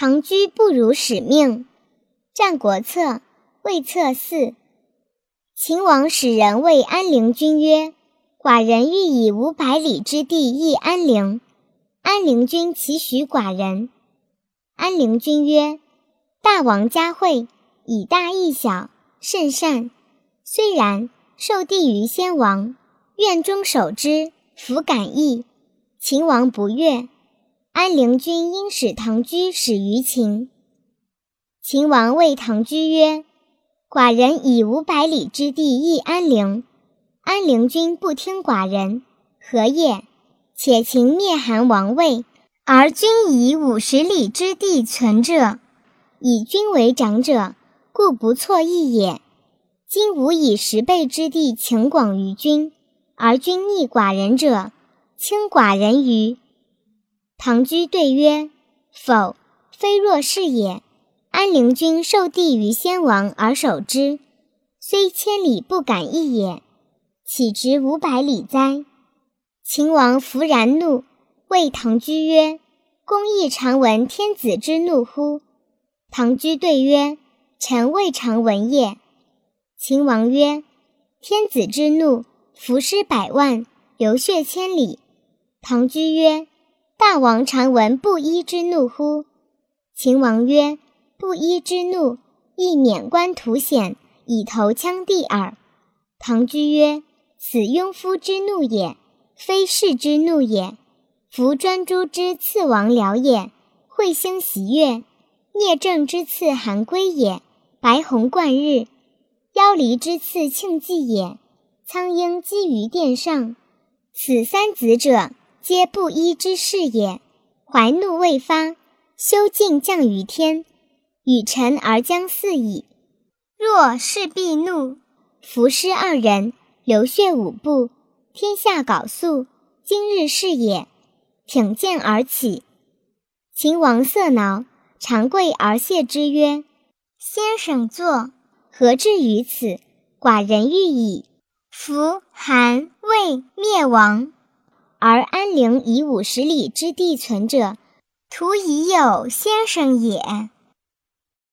唐居不辱使命。战国策魏策四。秦王使人谓安陵君曰：“寡人欲以五百里之地易安陵。”安陵君其许寡人。安陵君曰：“大王嘉惠，以大易小，甚善。虽然，受地于先王，愿终守之，弗敢易。”秦王不悦。安陵君因使唐雎使于秦。秦王谓唐雎曰：“寡人以五百里之地易安陵，安陵君不听寡人，何也？且秦灭韩王位，而君以五十里之地存者，以君为长者，故不错意也。今吾以十倍之地请广于君，而君逆寡人者，轻寡人于？”唐雎对曰：“否，非若是也。”安陵君受地于先王而守之，虽千里不敢易也，岂值五百里哉？秦王弗然怒，谓唐雎曰：“公亦常闻天子之怒乎？”唐雎对曰：“臣未尝闻也。”秦王曰：“天子之怒，伏尸百万，流血千里。”唐雎曰：“大王常闻布衣之怒乎？”秦王曰：布衣之怒，亦免官图显，以投羌地耳。唐雎曰：“此庸夫之怒也，非士之怒也。夫专诸之刺王僚也，彗星喜悦；聂政之刺韩归也，白虹贯日；妖离之刺庆忌也，苍鹰击于殿上。此三子者，皆布衣之士也。怀怒未发，休敬降于天。”与臣而将四矣。若是必怒，伏尸二人，流血五步，天下缟素。今日是也。挺剑而起。秦王色恼，长跪而谢之曰：“先生坐，何至于此？寡人欲矣。夫韩魏灭亡，而安陵以五十里之地存者，徒以有先生也。”